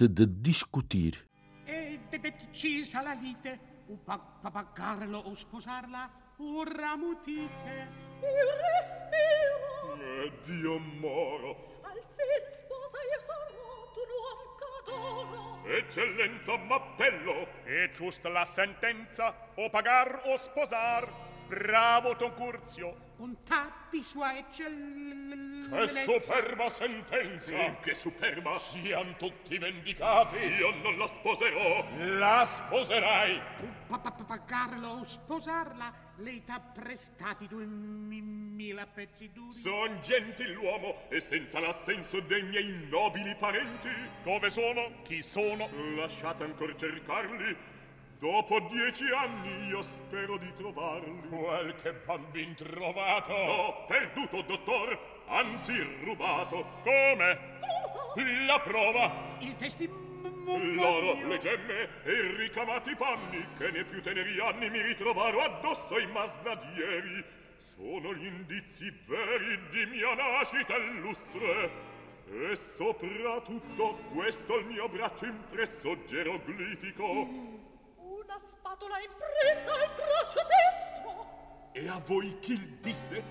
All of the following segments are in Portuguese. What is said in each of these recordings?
Arte de discutir. E decisa la lite, o pagarlo o sposarla, o ramutite. Il respiro Eh, Dio moro, al fin sposa io sarò tu non cadoro eccellenza m'appello. E giusta la sentenza, o pagar o sposar. Bravo Don Curzio. Bontà sua eccellenza. Che superba sentenza! Sì. che superba! Sian tutti vendicati. Io non la sposerò! La sposerai. Pa- pa- pa- pagarlo o sposarla, lei t'ha prestati due mi- mila pezzi duri. Son gentiluomo e senza l'assenso dei miei nobili parenti. Dove sono? Chi sono? Lasciate ancor cercarli. Dopo dieci anni io spero di trovarli. Qualche bambin trovato. No, perduto, dottor, anzi rubato. Come? cosa La prova. Il testimone. L'oro, le gemme e i ricamati panni che nei più teneri anni mi ritrovaro addosso ai masnadieri sono gli indizi veri di mia nascita illustre e soprattutto questo il mio braccio impresso geroglifico una spatola impressa al braccio destro e a voi chi disse?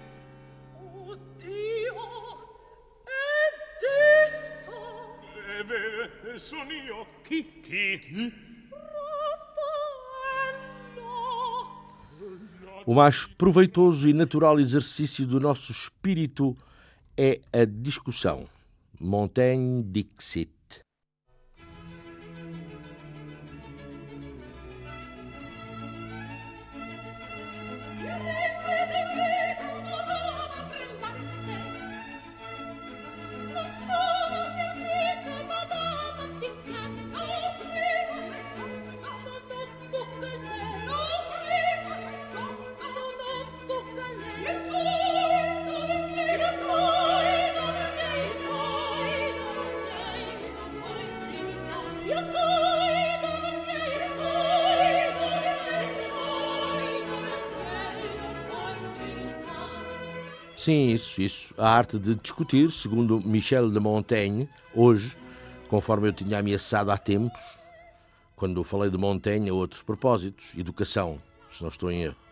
oh dio ed esso È vero, son io Chi? Chi? Raffaello O mais proveitoso e natural exercício do nosso espírito é a discussão. Montaigne dixit. Isso, isso. A arte de discutir, segundo Michel de Montaigne, hoje, conforme eu tinha ameaçado há tempos, quando falei de Montaigne a outros propósitos, educação, se não estou em erro.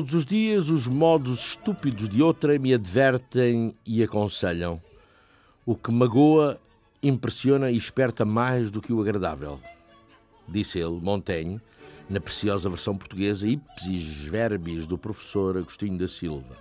Todos os dias os modos estúpidos de outra me advertem e aconselham. O que magoa, impressiona e esperta mais do que o agradável. Disse ele, Montaigne, na preciosa versão portuguesa Ipsis Verbis do professor Agostinho da Silva.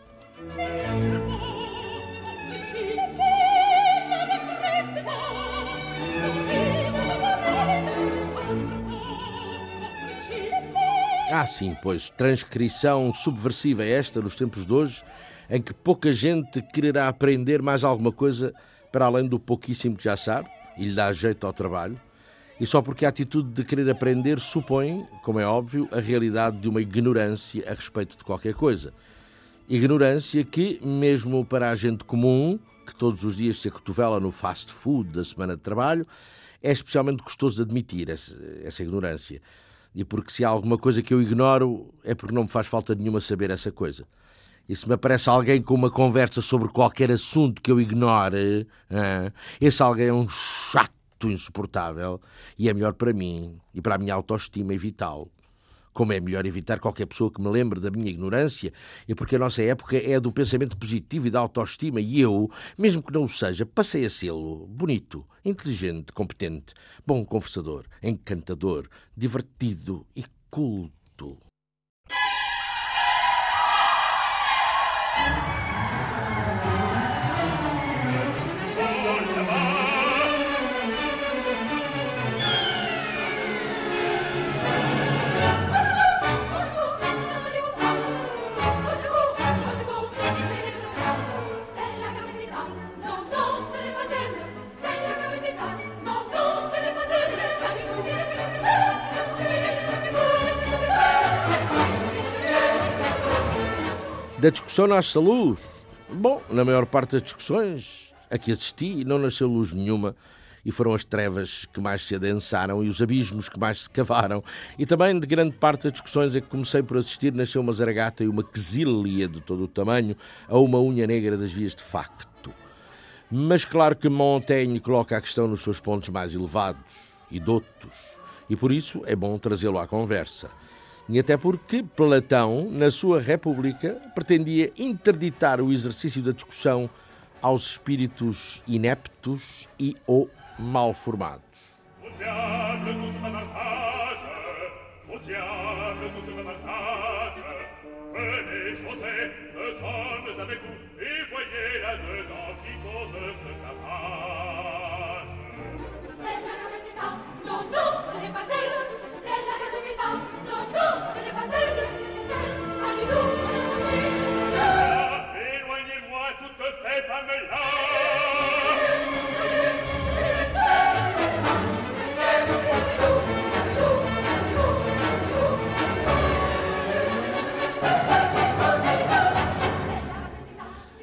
Ah, sim, pois transcrição subversiva é esta nos tempos de hoje, em que pouca gente quererá aprender mais alguma coisa para além do pouquíssimo que já sabe e lhe dá jeito ao trabalho, e só porque a atitude de querer aprender supõe, como é óbvio, a realidade de uma ignorância a respeito de qualquer coisa. Ignorância que, mesmo para a gente comum, que todos os dias se acotovela no fast food da semana de trabalho, é especialmente gostoso admitir essa, essa ignorância. E porque se há alguma coisa que eu ignoro, é porque não me faz falta nenhuma saber essa coisa. E se me aparece alguém com uma conversa sobre qualquer assunto que eu ignore, esse alguém é um chato insuportável e é melhor para mim e para a minha autoestima evitá-lo. Como é melhor evitar qualquer pessoa que me lembre da minha ignorância, e porque a nossa época é do pensamento positivo e da autoestima, e eu, mesmo que não o seja, passei a sê-lo. Bonito, inteligente, competente, bom conversador, encantador, divertido e culto. Da discussão nasce a luz. Bom, na maior parte das discussões a que assisti não nasceu luz nenhuma e foram as trevas que mais se adensaram e os abismos que mais se cavaram. E também de grande parte das discussões a que comecei por assistir nasceu uma zaragata e uma quesília de todo o tamanho a uma unha negra das vias de facto. Mas claro que Montaigne coloca a questão nos seus pontos mais elevados e dotos, e por isso é bom trazê-lo à conversa. E até porque Platão, na sua República, pretendia interditar o exercício da discussão aos espíritos ineptos e ou mal formados.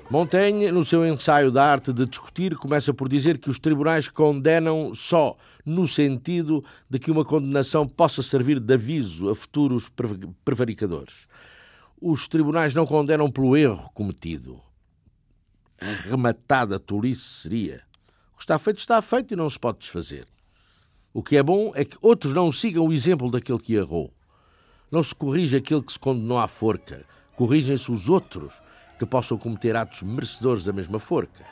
Montaigne, no seu ensaio da arte de discutir, começa por dizer que os tribunais condenam só no sentido de que uma condenação possa servir de aviso a futuros prevaricadores. Os tribunais não condenam pelo erro cometido. Rematada tolice seria. O que está feito, está feito e não se pode desfazer. O que é bom é que outros não sigam o exemplo daquele que errou. Não se corrige aquele que se condenou à forca, corrigem-se os outros que possam cometer atos merecedores da mesma forca.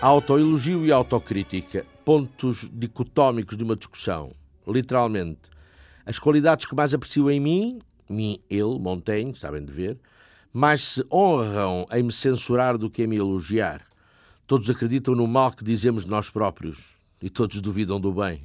Autoelogio e autocrítica, pontos dicotómicos de uma discussão. Literalmente, as qualidades que mais aprecio em mim, mim, ele, Montaigne, sabem de ver, mais se honram em me censurar do que em me elogiar. Todos acreditam no mal que dizemos de nós próprios e todos duvidam do bem.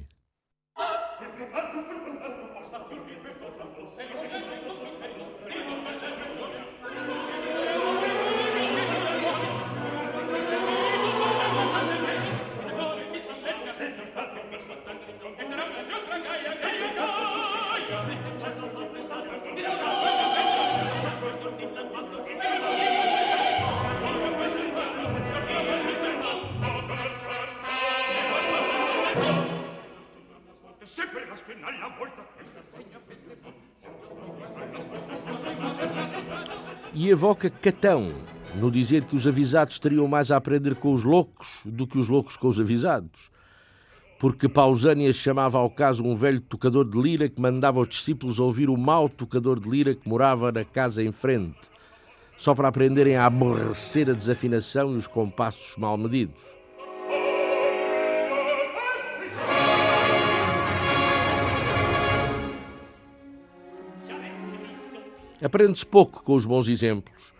Evoca Catão, no dizer que os avisados teriam mais a aprender com os loucos do que os loucos com os avisados. Porque Pausânias chamava ao caso um velho tocador de lira que mandava os discípulos ouvir o mau tocador de lira que morava na casa em frente, só para aprenderem a aborrecer a desafinação e os compassos mal medidos. Aprende-se pouco com os bons exemplos.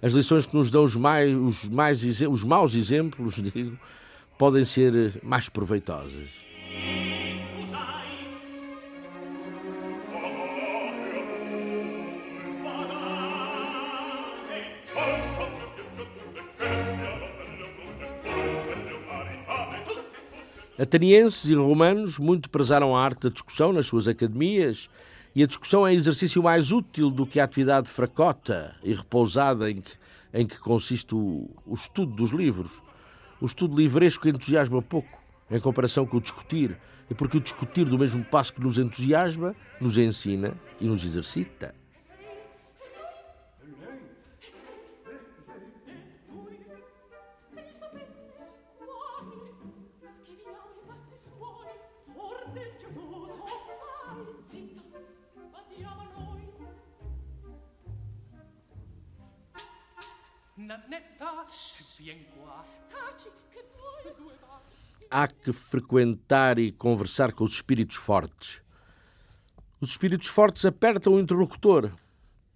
As lições que nos dão os, mais, os, mais, os maus exemplos, digo, podem ser mais proveitosas. Atenienses e romanos muito prezaram a arte da discussão nas suas academias, e a discussão é exercício mais útil do que a atividade fracota e repousada em que, em que consiste o, o estudo dos livros. O estudo livresco entusiasma pouco, em comparação com o discutir, e porque o discutir, do mesmo passo que nos entusiasma, nos ensina e nos exercita. Há que frequentar e conversar com os espíritos fortes. Os espíritos fortes apertam o interlocutor.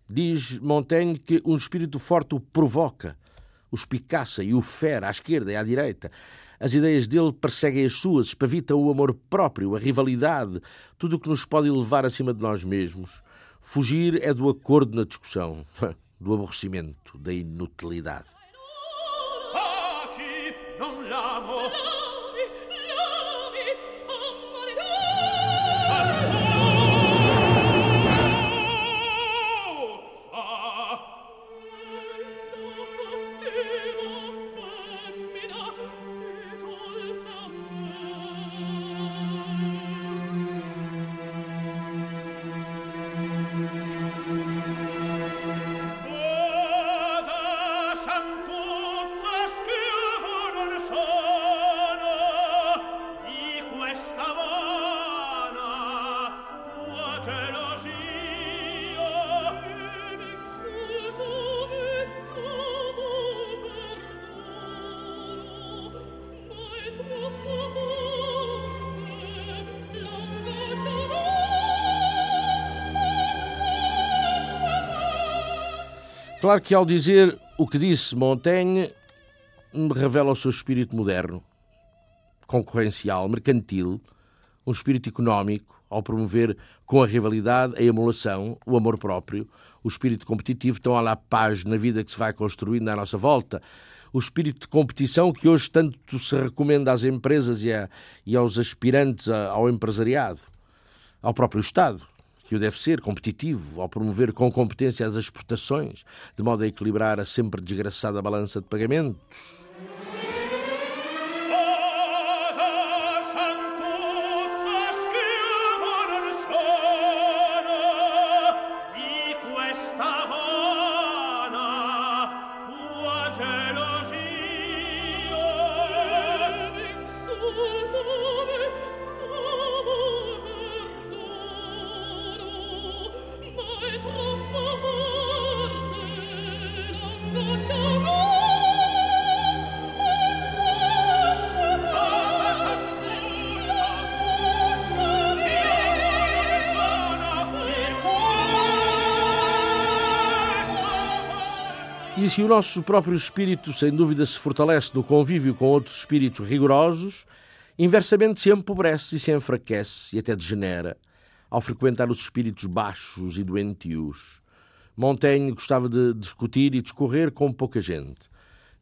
Diz Montaigne que um espírito forte o provoca, o espicaça e o fere à esquerda e à direita. As ideias dele perseguem as suas, espavitam o amor próprio, a rivalidade, tudo o que nos pode elevar acima de nós mesmos. Fugir é do acordo na discussão, do aborrecimento, da inutilidade. L'amo. Claro que ao dizer o que disse Montaigne, revela o seu espírito moderno, concorrencial, mercantil, um espírito económico, ao promover com a rivalidade, a emulação, o amor próprio, o espírito competitivo, tão à la paz na vida que se vai construindo à nossa volta. O espírito de competição que hoje tanto se recomenda às empresas e, a, e aos aspirantes a, ao empresariado, ao próprio Estado que o deve ser, competitivo, ao promover com competência as exportações, de modo a equilibrar a sempre desgraçada balança de pagamentos. E se o nosso próprio espírito, sem dúvida, se fortalece no convívio com outros espíritos rigorosos, inversamente se empobrece e se enfraquece e até degenera ao frequentar os espíritos baixos e doentios. Montaigne gostava de discutir e discorrer com pouca gente.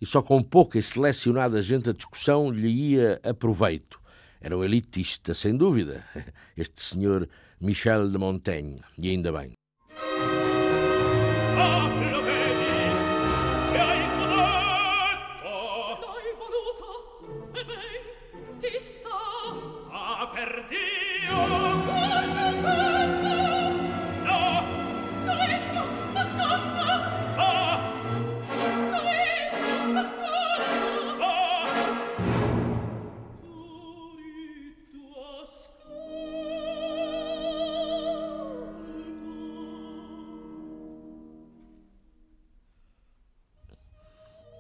E só com pouca e selecionada gente a discussão lhe ia a proveito. Era um elitista, sem dúvida, este senhor Michel de Montaigne, e ainda bem. Ah,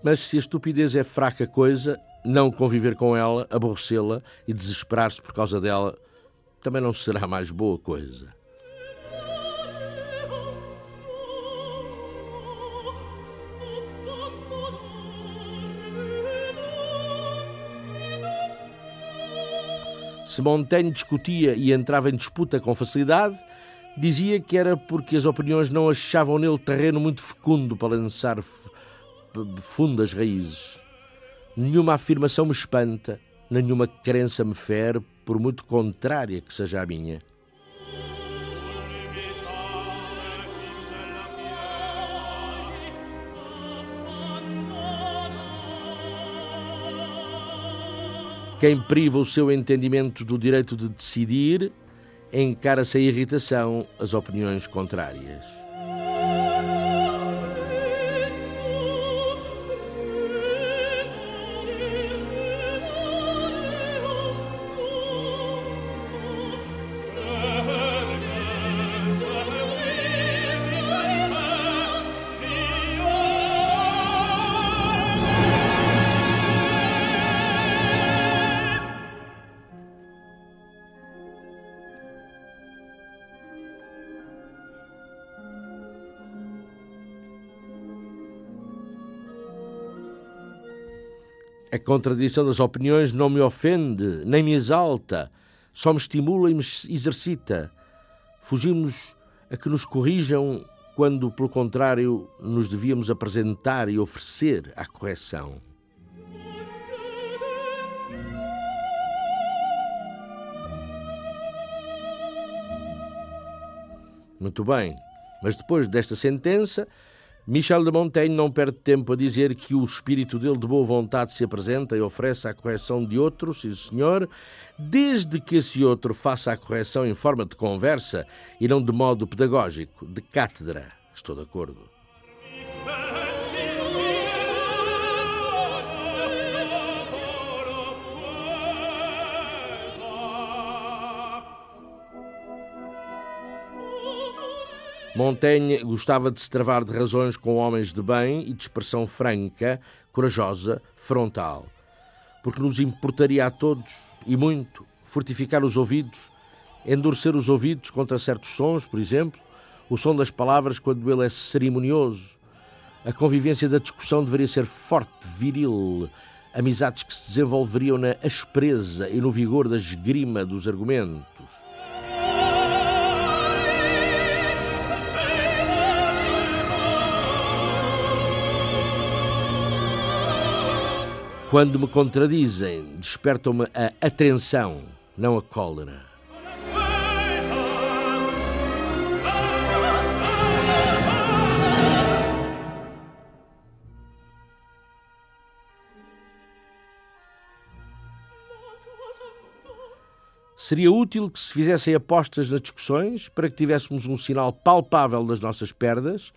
Mas se a estupidez é fraca coisa, não conviver com ela, aborrecê-la e desesperar-se por causa dela também não será mais boa coisa. Se Montaigne discutia e entrava em disputa com facilidade, dizia que era porque as opiniões não achavam nele terreno muito fecundo para lançar p- fundas raízes. Nenhuma afirmação me espanta, nenhuma crença me fere, por muito contrária que seja a minha. Quem priva o seu entendimento do direito de decidir, encara sem irritação as opiniões contrárias. Contradição das opiniões não me ofende, nem me exalta, só me estimula e me exercita. Fugimos a que nos corrijam quando, pelo contrário, nos devíamos apresentar e oferecer à correção. Muito bem, mas depois desta sentença, Michel de Montaigne não perde tempo a dizer que o espírito dele de boa vontade se apresenta e oferece a correção de outro, sim senhor, desde que esse outro faça a correção em forma de conversa e não de modo pedagógico, de cátedra. Estou de acordo. Montaigne gostava de se travar de razões com homens de bem e de expressão franca, corajosa, frontal. Porque nos importaria a todos, e muito, fortificar os ouvidos, endurecer os ouvidos contra certos sons, por exemplo, o som das palavras quando ele é cerimonioso. A convivência da discussão deveria ser forte, viril, amizades que se desenvolveriam na aspereza e no vigor da esgrima dos argumentos. Quando me contradizem, despertam-me a atenção, não a cólera. Seria útil que se fizessem apostas nas discussões para que tivéssemos um sinal palpável das nossas perdas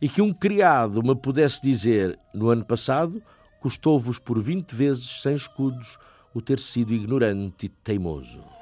e que um criado me pudesse dizer, no ano passado, custou-vos por vinte vezes sem escudos o ter sido ignorante e teimoso.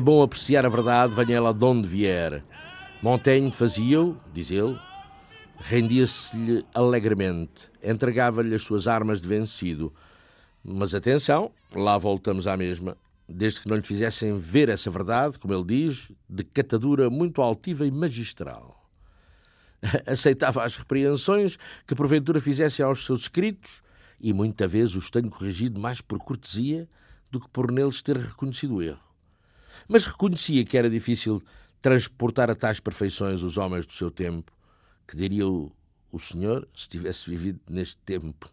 É bom apreciar a verdade, venha ela de onde vier. Montaigne fazia-o, diz ele, rendia-se-lhe alegremente, entregava-lhe as suas armas de vencido. Mas atenção, lá voltamos à mesma. Desde que não lhe fizessem ver essa verdade, como ele diz, de catadura muito altiva e magistral. Aceitava as repreensões que porventura fizessem aos seus escritos, e muita vez os tenho corrigido mais por cortesia do que por neles ter reconhecido o erro mas reconhecia que era difícil transportar a tais perfeições os homens do seu tempo, que diria o, o senhor se tivesse vivido neste tempo.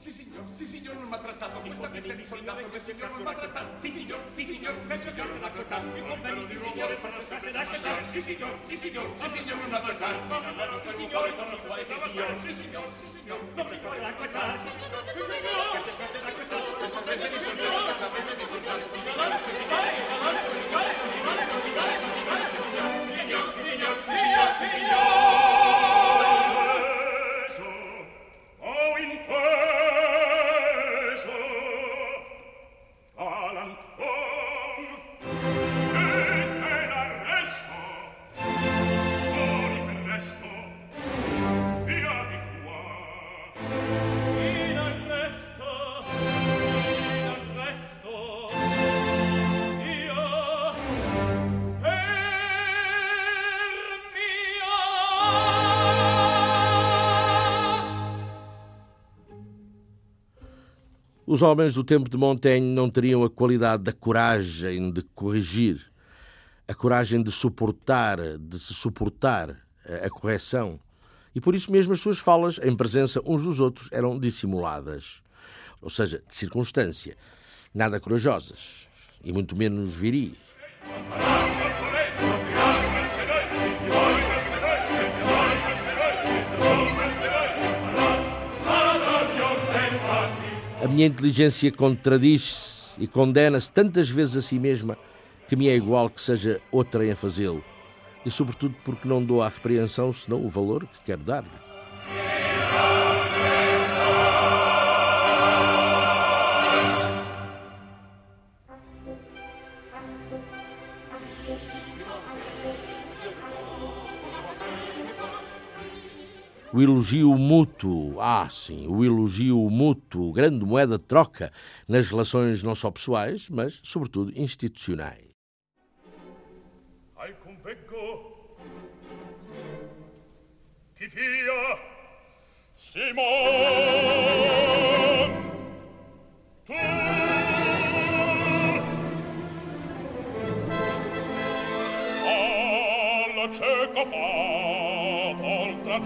Sì signor, sì signor, non mi ha trattato questa messa di soldato, il signor non mi ha trattato. Sì signor, sì signor, messo che se l'ha cotta, mi conveni di signore per la sua se scelta. Sì signor, sì signor, sì signor non mi ha trattato. Sì signor, sì signor, sì signor, non mi ha trattato. Sì signor, sì signor, sì signor, non mi ha trattato. Sì signor, sì signor, sì signor, non mi ha trattato. Sì signor, sì signor, sì signor, non mi ha trattato. Sì signor, sì signor, sì signor, non mi ha trattato. Sì signor, sì signor, sì signor, non mi ha trattato. Sì signor, sì signor, sì signor, non mi ha trattato. Sì signor, sì signor, sì signor, non mi ha trattato. Sì signor, sì signor, sì signor, non mi ha trattato. Sì signor, sì signor, sì signor, non mi ha trattato. Sì signor, sì signor, sì signor, non mi ha trattato. Sì signor, sì signor, sì signor, non mi ha trattato. Sì signor, sì signor, sì signor, non mi ha trattato. Sì signor, sì signor, sì signor, non mi ha trattato. Sì signor, sì signor, sì signor. Sì signor, sì signor, sì signor. Sì signor, sì signor, sì signor, non. Os homens do tempo de Montaigne não teriam a qualidade da coragem de corrigir, a coragem de suportar, de se suportar a correção. E por isso mesmo as suas falas, em presença uns dos outros, eram dissimuladas. Ou seja, de circunstância. Nada corajosas. E muito menos viris. A minha inteligência contradiz-se e condena-se tantas vezes a si mesma que me é igual que seja outra em fazê-lo. E sobretudo porque não dou à repreensão senão o valor que quero dar-lhe. O elogio mútuo, ah sim, o elogio mútuo, grande moeda de troca nas relações não só pessoais, mas sobretudo institucionais. al via Simon tu alla cieca fata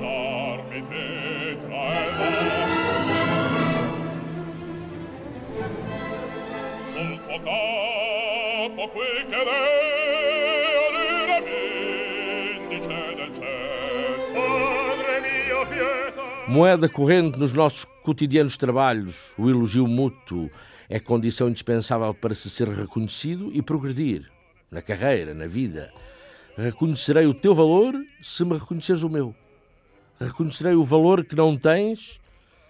Moeda corrente nos nossos cotidianos trabalhos, o elogio mútuo é condição indispensável para se ser reconhecido e progredir na carreira, na vida. Reconhecerei o teu valor se me reconheceres o meu. Reconhecerei o valor que não tens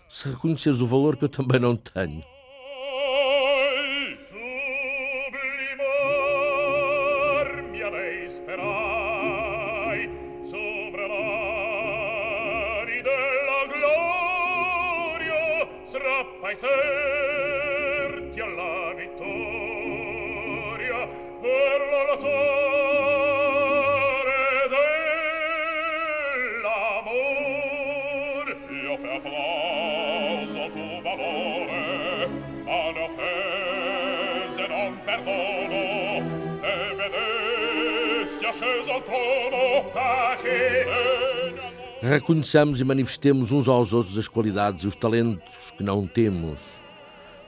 se reconheceres o valor que eu também não tenho. sublimar Reconheçamos e manifestemos uns aos outros as qualidades e os talentos que não temos,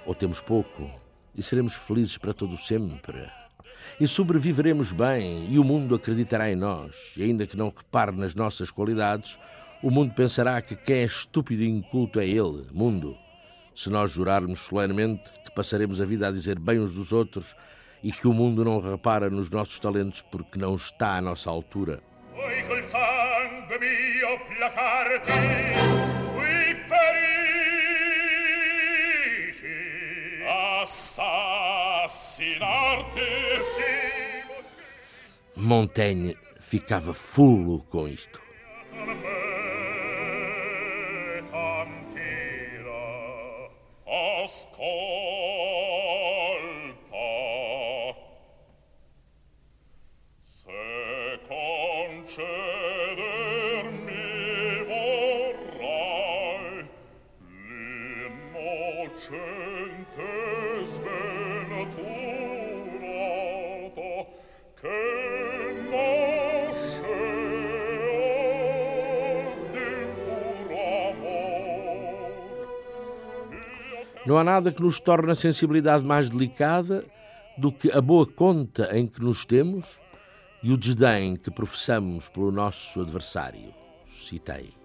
ou temos pouco, e seremos felizes para todo sempre. E sobreviveremos bem, e o mundo acreditará em nós, e ainda que não repare nas nossas qualidades, o mundo pensará que quem é estúpido e inculto é ele, mundo. Se nós jurarmos solenemente que passaremos a vida a dizer bem uns dos outros e que o mundo não repara nos nossos talentos porque não está à nossa altura. Vuoi col sangue mio placarti qui ferisci assassinarti Montaigne ficava fulo com isto. Não há nada que nos torne a sensibilidade mais delicada do que a boa conta em que nos temos e o desdém que professamos pelo nosso adversário. Citei.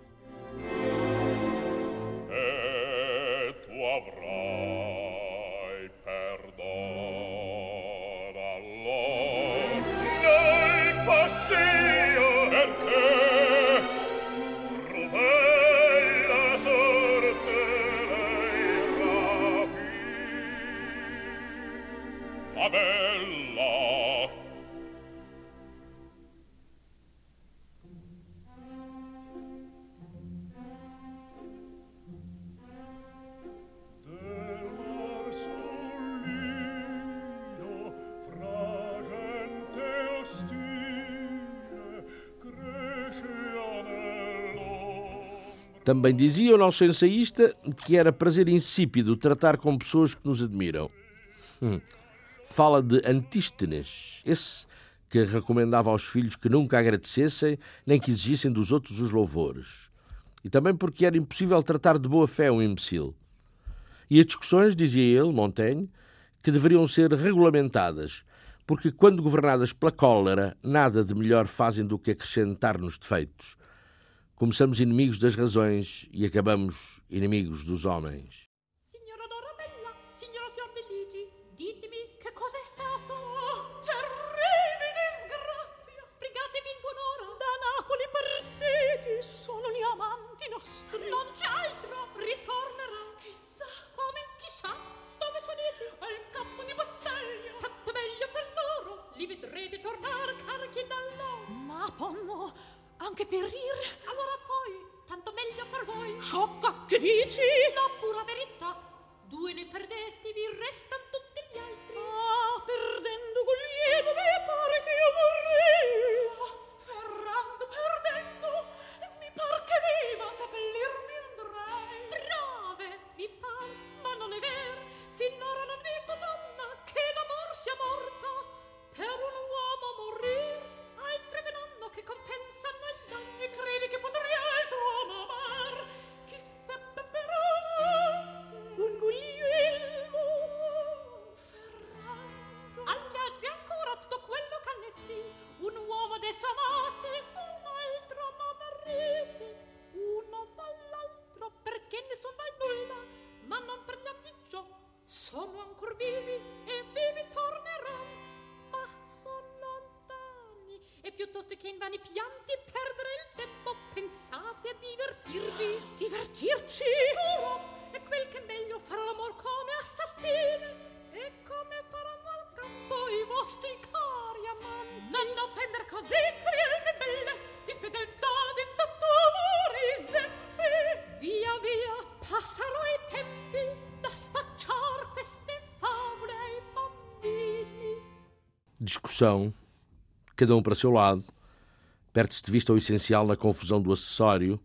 Também dizia o nosso ensaísta que era prazer insípido tratar com pessoas que nos admiram. Hum. Fala de Antístenes, esse que recomendava aos filhos que nunca agradecessem nem que exigissem dos outros os louvores. E também porque era impossível tratar de boa fé um imbecil. E as discussões, dizia ele, Montaigne, que deveriam ser regulamentadas, porque quando governadas pela cólera, nada de melhor fazem do que acrescentar-nos defeitos. Começamos inimigos das razões e acabamos inimigos dos homens. Signora Dorabella, signora disgrazia! Sbrigatevi in! Da Napoli sono gli amanti nostri! Non! Ritornerà! Chissà! Come? Chissà! Dove? Al campo meglio per loro! Ma! Anche perire? Allora poi, tanto meglio per voi! Sciocca! Che dici? La pura verità! Due ne perdete, vi restano tutti gli altri. Ah, perdendo Guglielmo, mi pare che io vorrei. Ferrando, perdendo, mi par che viva seppellirmi andrei. Brave, vi par, ma non è vero. Finora non vi fu donna che d'amor sia morta. Per un uomo morir, che compensa danni. credi che potrei altro amar chi seppe però un Guglielmo Ferrando all'altri ancora tutto quello che ne sì un uomo desamato Discussão, cada um para seu lado, perde-se de vista o essencial na confusão do acessório.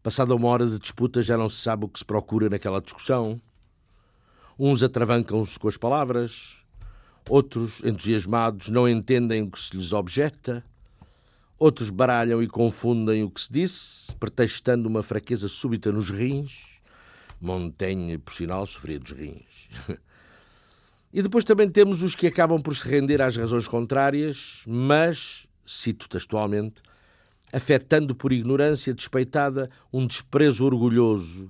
Passada uma hora de disputa, já não se sabe o que se procura naquela discussão. Uns atravancam-se com as palavras, outros, entusiasmados, não entendem o que se lhes objeta, outros baralham e confundem o que se disse, pretextando uma fraqueza súbita nos rins. Montaigne, por sinal, sofria dos rins. E depois também temos os que acabam por se render às razões contrárias, mas, cito textualmente, afetando por ignorância despeitada um desprezo orgulhoso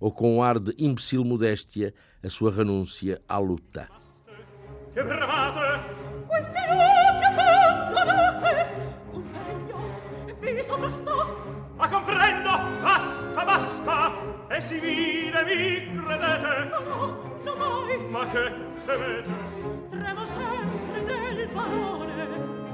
ou com um ar de imbecil modéstia a sua renúncia à luta. ma comprendo! Basta basta! E si vide vi credete? No, ma che temete Tremo sempre del barone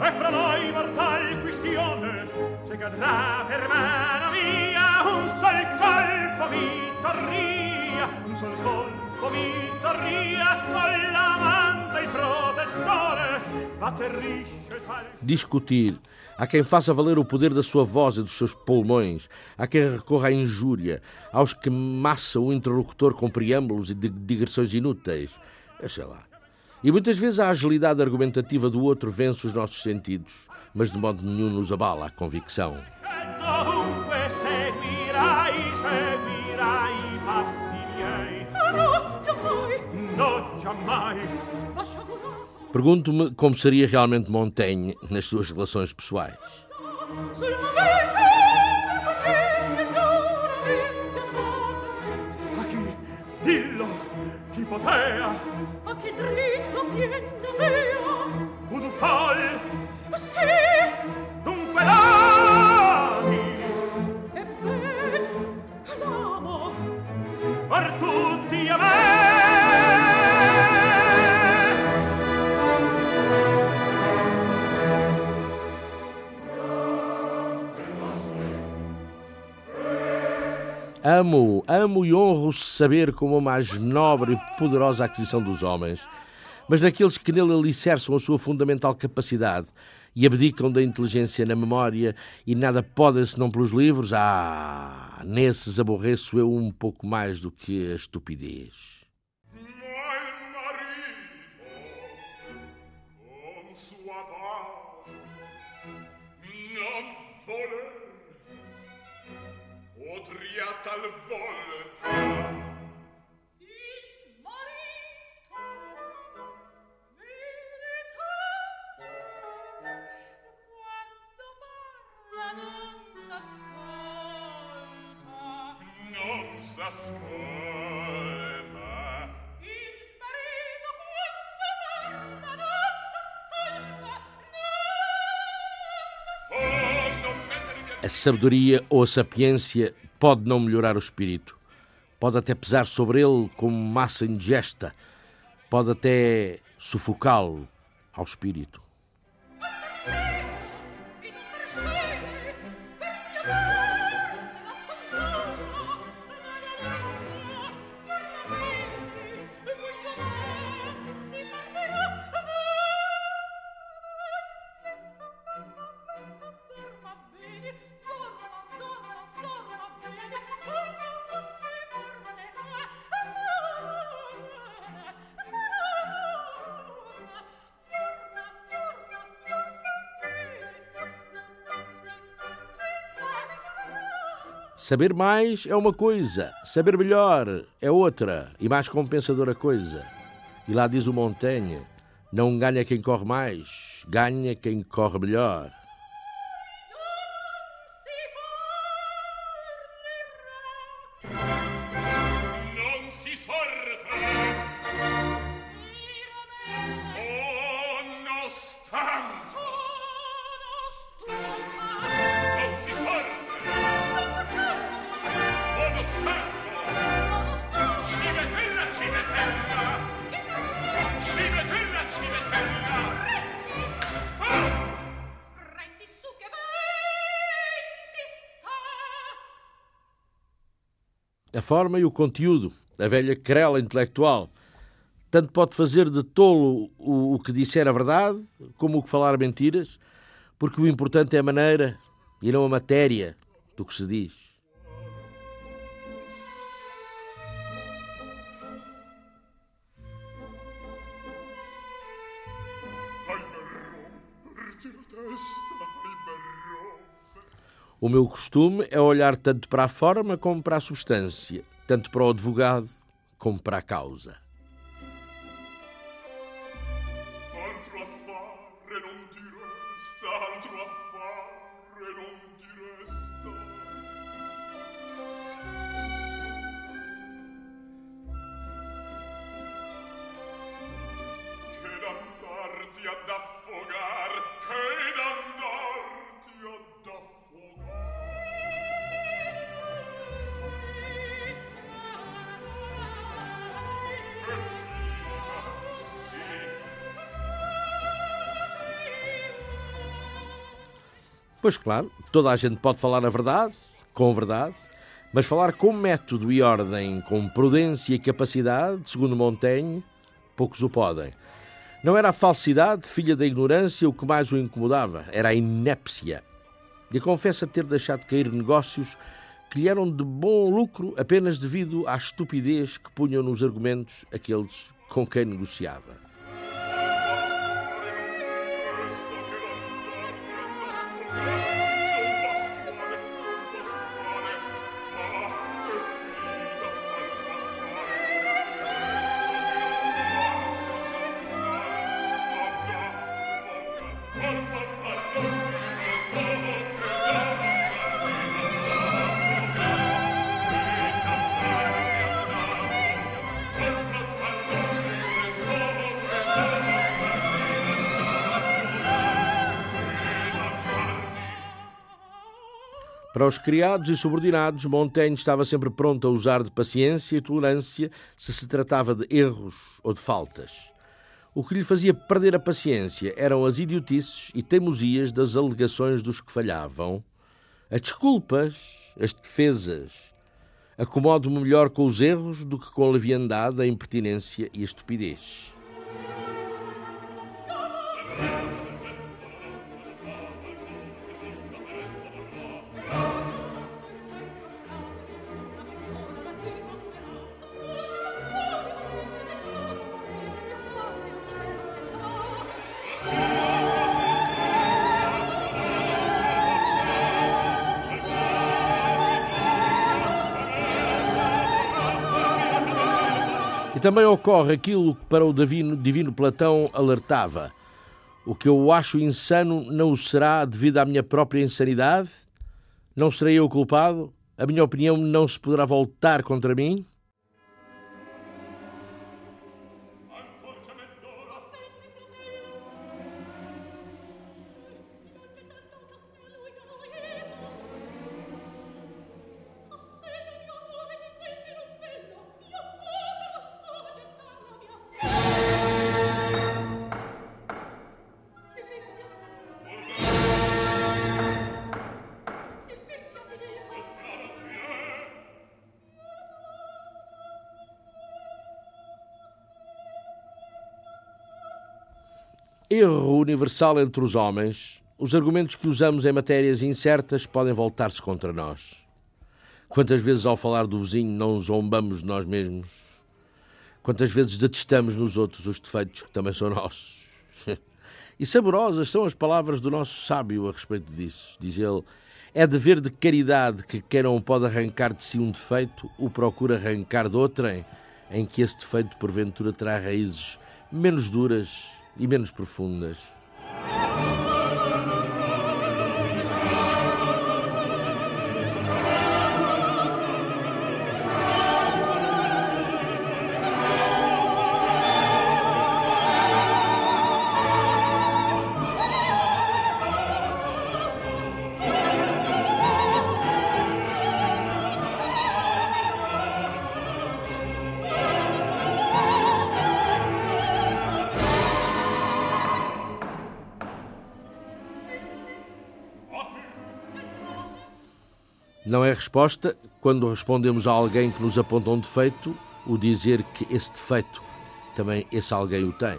e fra noi mortal quistione se cadrà per mano mia un sol colpo vittoria un sol colpo vittoria con la man del protettore. Atterrisce tal Discutir. Há quem faça valer o poder da sua voz e dos seus pulmões. Há quem recorra à injúria. Aos que massa o interlocutor com preâmbulos e digressões inúteis. Sei lá. E muitas vezes a agilidade argumentativa do outro vence os nossos sentidos, mas de modo nenhum nos abala a convicção. Pergunto-me como seria realmente Montaigne nas suas relações pessoais. A chi? Dillo! Chi potea? A chi dritto pien d'avea? Fu Amo, amo e honro saber como a mais nobre e poderosa aquisição dos homens, mas daqueles que nele alicerçam a sua fundamental capacidade e abdicam da inteligência na memória e nada podem senão pelos livros, ah, nesses aborreço eu um pouco mais do que a estupidez. A sabedoria ou a sapiência pode não melhorar o espírito, pode até pesar sobre ele como massa indigesta, pode até sufocá-lo ao espírito. Saber mais é uma coisa, saber melhor é outra e mais compensadora coisa. E lá diz o Montaigne: não ganha quem corre mais, ganha quem corre melhor. Forma e o conteúdo, a velha querela intelectual. Tanto pode fazer de tolo o, o que disser a verdade, como o que falar mentiras, porque o importante é a maneira e não a matéria do que se diz. O meu costume é olhar tanto para a forma como para a substância, tanto para o advogado como para a causa. Pois claro, toda a gente pode falar a verdade, com verdade, mas falar com método e ordem, com prudência e capacidade, segundo Montaigne, poucos o podem. Não era a falsidade, filha da ignorância, o que mais o incomodava, era a inépcia. E confessa ter deixado cair negócios que lhe eram de bom lucro apenas devido à estupidez que punham nos argumentos aqueles com quem negociava. Para os criados e subordinados, Montaigne estava sempre pronto a usar de paciência e tolerância se se tratava de erros ou de faltas. O que lhe fazia perder a paciência eram as idiotices e teimosias das alegações dos que falhavam, as desculpas, as defesas. Acomodo-me melhor com os erros do que com a leviandade, a impertinência e a estupidez. E também ocorre aquilo que para o divino, divino Platão alertava. O que eu acho insano não o será devido à minha própria insanidade? Não serei eu culpado? A minha opinião não se poderá voltar contra mim? Universal entre os homens. Os argumentos que usamos em matérias incertas podem voltar-se contra nós. Quantas vezes, ao falar do vizinho, não zombamos de nós mesmos? Quantas vezes detestamos nos outros os defeitos que também são nossos? E saborosas são as palavras do nosso sábio a respeito disso. Diz ele: É dever de caridade que quem não pode arrancar de si um defeito, o procura arrancar de outrem, em que esse defeito porventura terá raízes menos duras e menos profundas. Resposta quando respondemos a alguém que nos aponta um defeito, o dizer que esse defeito também esse alguém o tem.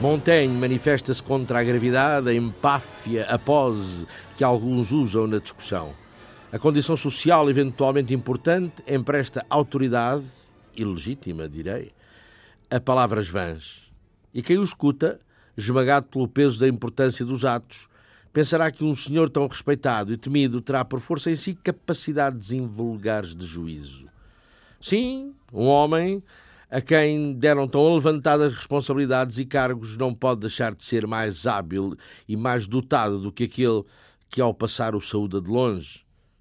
Montaigne manifesta-se contra a gravidade, a empáfia, a pose que alguns usam na discussão. A condição social eventualmente importante empresta autoridade, ilegítima, direi, a palavras vãs. E quem o escuta, esmagado pelo peso da importância dos atos, pensará que um senhor tão respeitado e temido terá por força em si capacidades invulgares de juízo. Sim, um homem a quem deram tão levantadas responsabilidades e cargos não pode deixar de ser mais hábil e mais dotado do que aquele que, ao passar, o saúda de longe,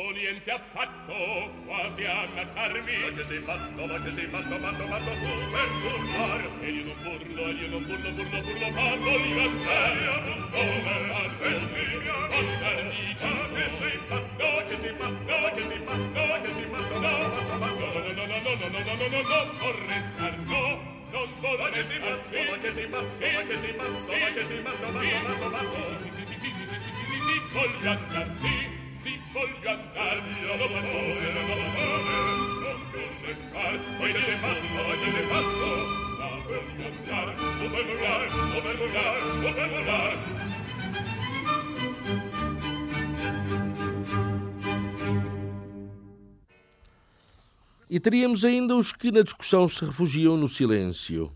Oh, niente affatto, quasi ammazzarmi. Ma che sei matto, ma che sei matto, matto, matto tu per burlar. E io non burlo, e io non burlo, burlo, burlo, ma voglio andare a buffone. Ma senti, guardarvi dico, che sei matto, che sei matto, che sei matto, che sei matto, no, matto, matto, no, no, no, no, no, no, no, no, no, vorrei star, no, non vorrei star, sì, ma che sei matto, ma che sei matto, ma che sei matto, matto, matto, matto, sì, sì, sì, sì, sì, sì, sì, sì, sì, sì, voglio andar, sì, si voglio andar io non posso star poi fatto poi fatto la voglio andar volar volar volar E teríamos ainda os que na discussão se refugiam no silêncio.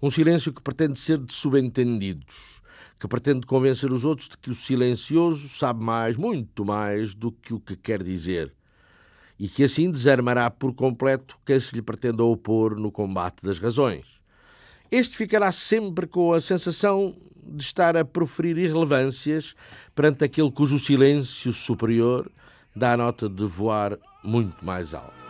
Um silêncio que pretende ser de subentendidos que pretende convencer os outros de que o silencioso sabe mais, muito mais, do que o que quer dizer, e que assim desarmará por completo quem se lhe pretenda opor no combate das razões. Este ficará sempre com a sensação de estar a proferir irrelevâncias perante aquele cujo silêncio superior dá a nota de voar muito mais alto.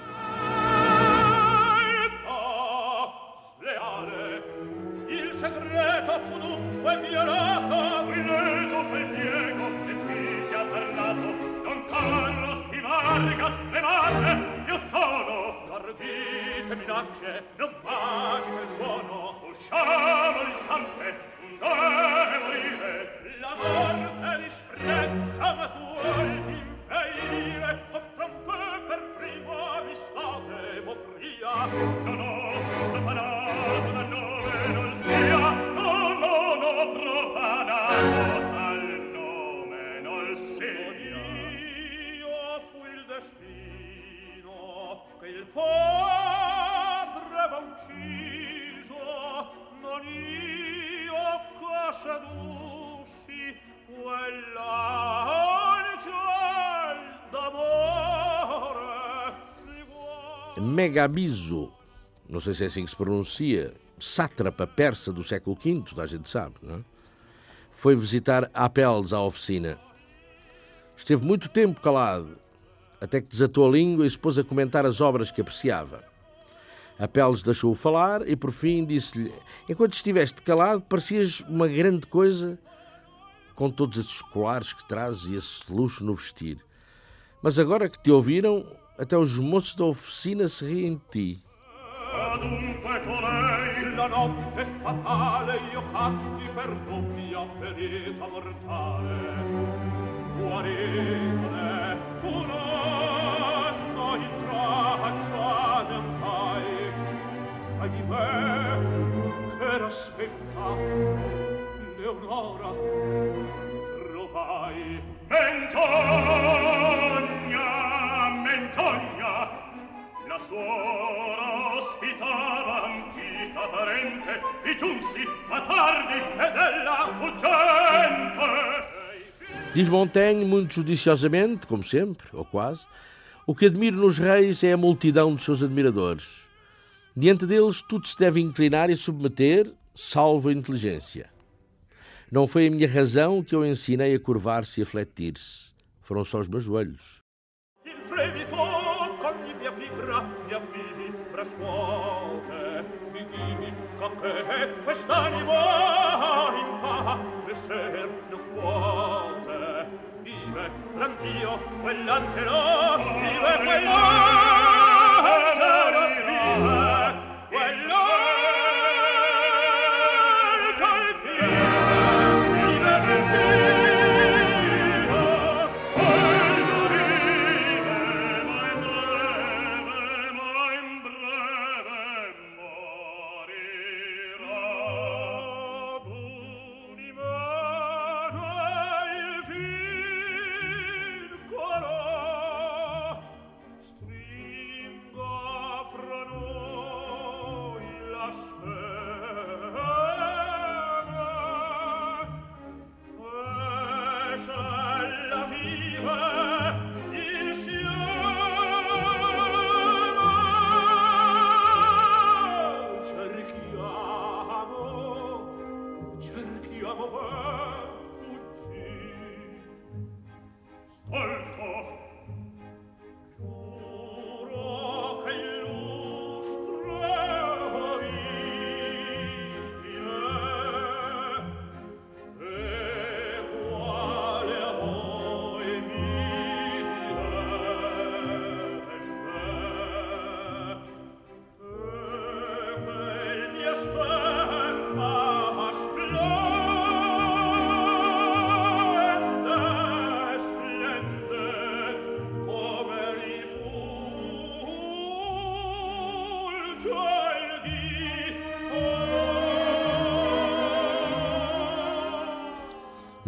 Non magica il suono, usciamo all'istante, un deve morire, la morte disprezza ma tu vuoi inveire, contro un pe per primo amistate m'offria, no, no, profanato dal nome non sia, no, no, no, profanato dal nome non sia. Io fu il destino che il padre Megabizo, não sei se é assim que se pronuncia, sátrapa persa do século V, toda a gente sabe, é? foi visitar Apelles à oficina. Esteve muito tempo calado, até que desatou a língua e se pôs a comentar as obras que apreciava. Apelles deixou-o falar e, por fim, disse-lhe: Enquanto estiveste calado, parecias uma grande coisa com todos esses colares que trazes e esse luxo no vestir. Mas agora que te ouviram, até os moços da oficina se riem de ti. In traccia. Ahimè, che aspetta Leonora trovai. Mentogna, mentogna, la suora ospitava antica parente e giunsi a tardi ed ella fuggente. Diz Montaigne, muito judiciosamente, como sempre, ou quase, o que admiro nos reis é a multidão de seus admiradores. Diante deles, tudo se deve inclinar e submeter, salvo a inteligência. Não foi a minha razão que eu ensinei a curvar-se e a fletir-se. Foram só os meus joelhos. Cogli mia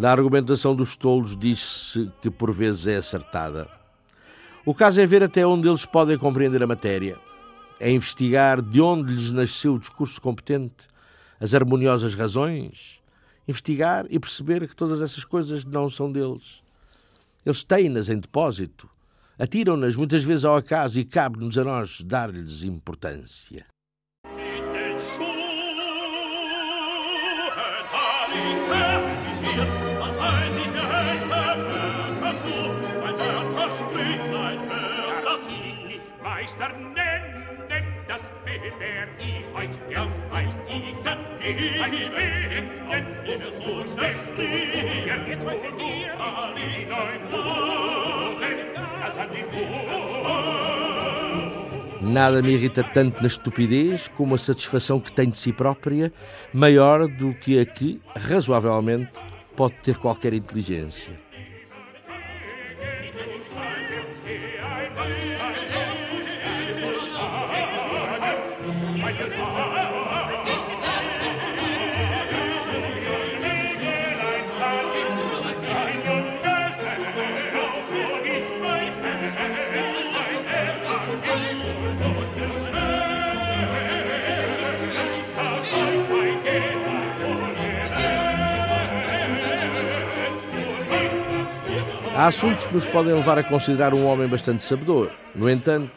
Na argumentação dos tolos diz-se que por vezes é acertada. O caso é ver até onde eles podem compreender a matéria, é investigar de onde lhes nasceu o discurso competente, as harmoniosas razões, investigar e perceber que todas essas coisas não são deles. Eles têm-nas em depósito, atiram-nas muitas vezes ao acaso e cabe-nos a nós dar-lhes importância. Meister nennen das Beber ich heut gern Izen jetzt jetzt so schnell wir treffen hier alle neun das hat die Nada me irrita tanto na estupidez como a satisfação que tem de si própria, maior do que a que, razoavelmente, pode ter qualquer inteligência. Há assuntos que nos podem levar a considerar um homem bastante sabedor. No entanto,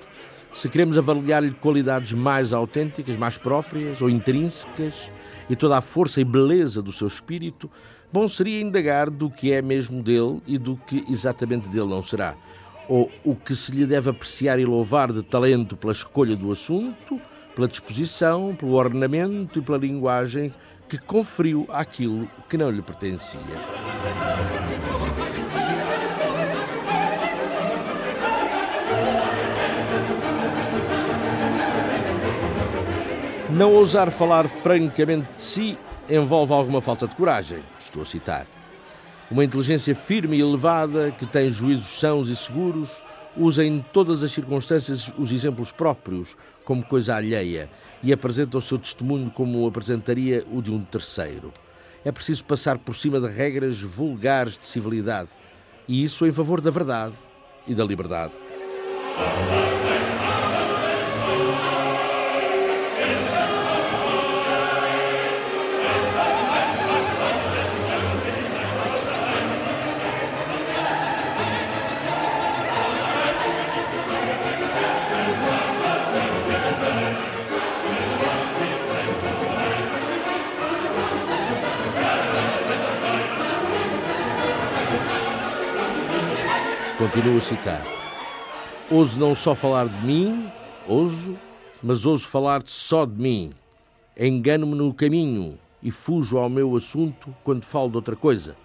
se queremos avaliar-lhe qualidades mais autênticas, mais próprias ou intrínsecas e toda a força e beleza do seu espírito, bom seria indagar do que é mesmo dele e do que exatamente dele não será. Ou o que se lhe deve apreciar e louvar de talento pela escolha do assunto, pela disposição, pelo ornamento e pela linguagem que conferiu àquilo que não lhe pertencia. Não ousar falar francamente de si envolve alguma falta de coragem, estou a citar. Uma inteligência firme e elevada, que tem juízos sãos e seguros, usa em todas as circunstâncias os exemplos próprios como coisa alheia e apresenta o seu testemunho como apresentaria o de um terceiro. É preciso passar por cima de regras vulgares de civilidade, e isso em favor da verdade e da liberdade. Continuo a citar. Ouso não só falar de mim, ouso, mas ouso falar só de mim. Engano-me no caminho e fujo ao meu assunto quando falo de outra coisa.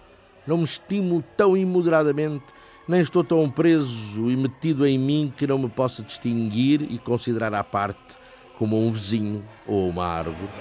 Não me estimo tão imoderadamente, nem estou tão preso e metido em mim que não me possa distinguir e considerar à parte como um vizinho ou uma árvore.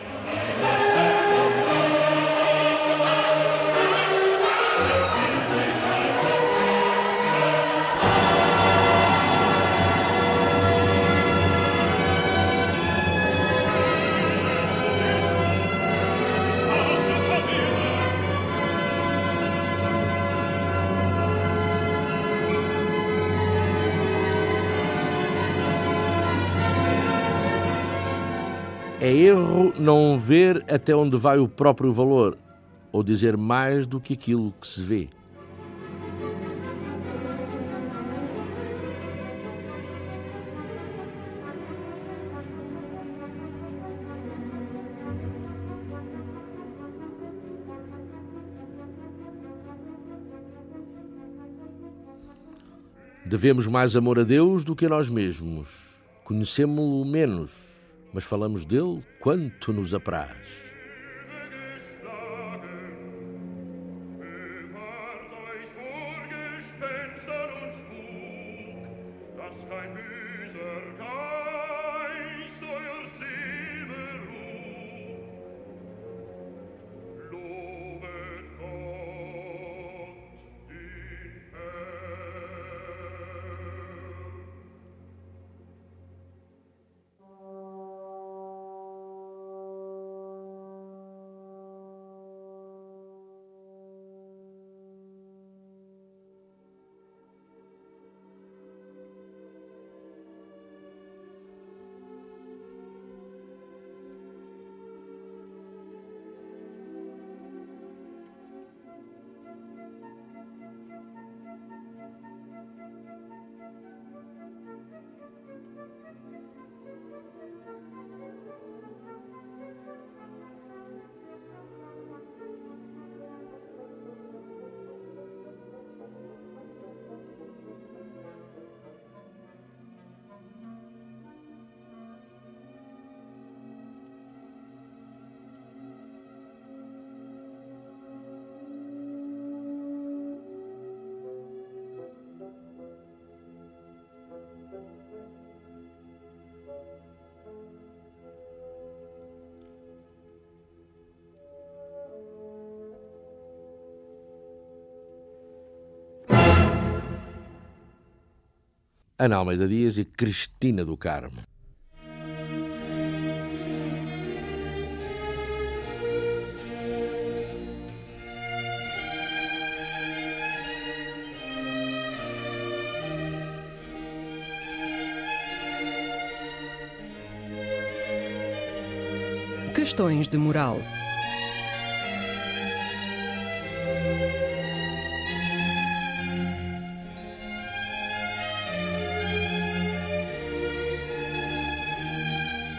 É erro não ver até onde vai o próprio valor, ou dizer mais do que aquilo que se vê. Devemos mais amor a Deus do que a nós mesmos. Conhecemos-lo menos mas falamos dele quanto nos apraz. Ana Almeida Dias e Cristina do Carmo. Questões de moral.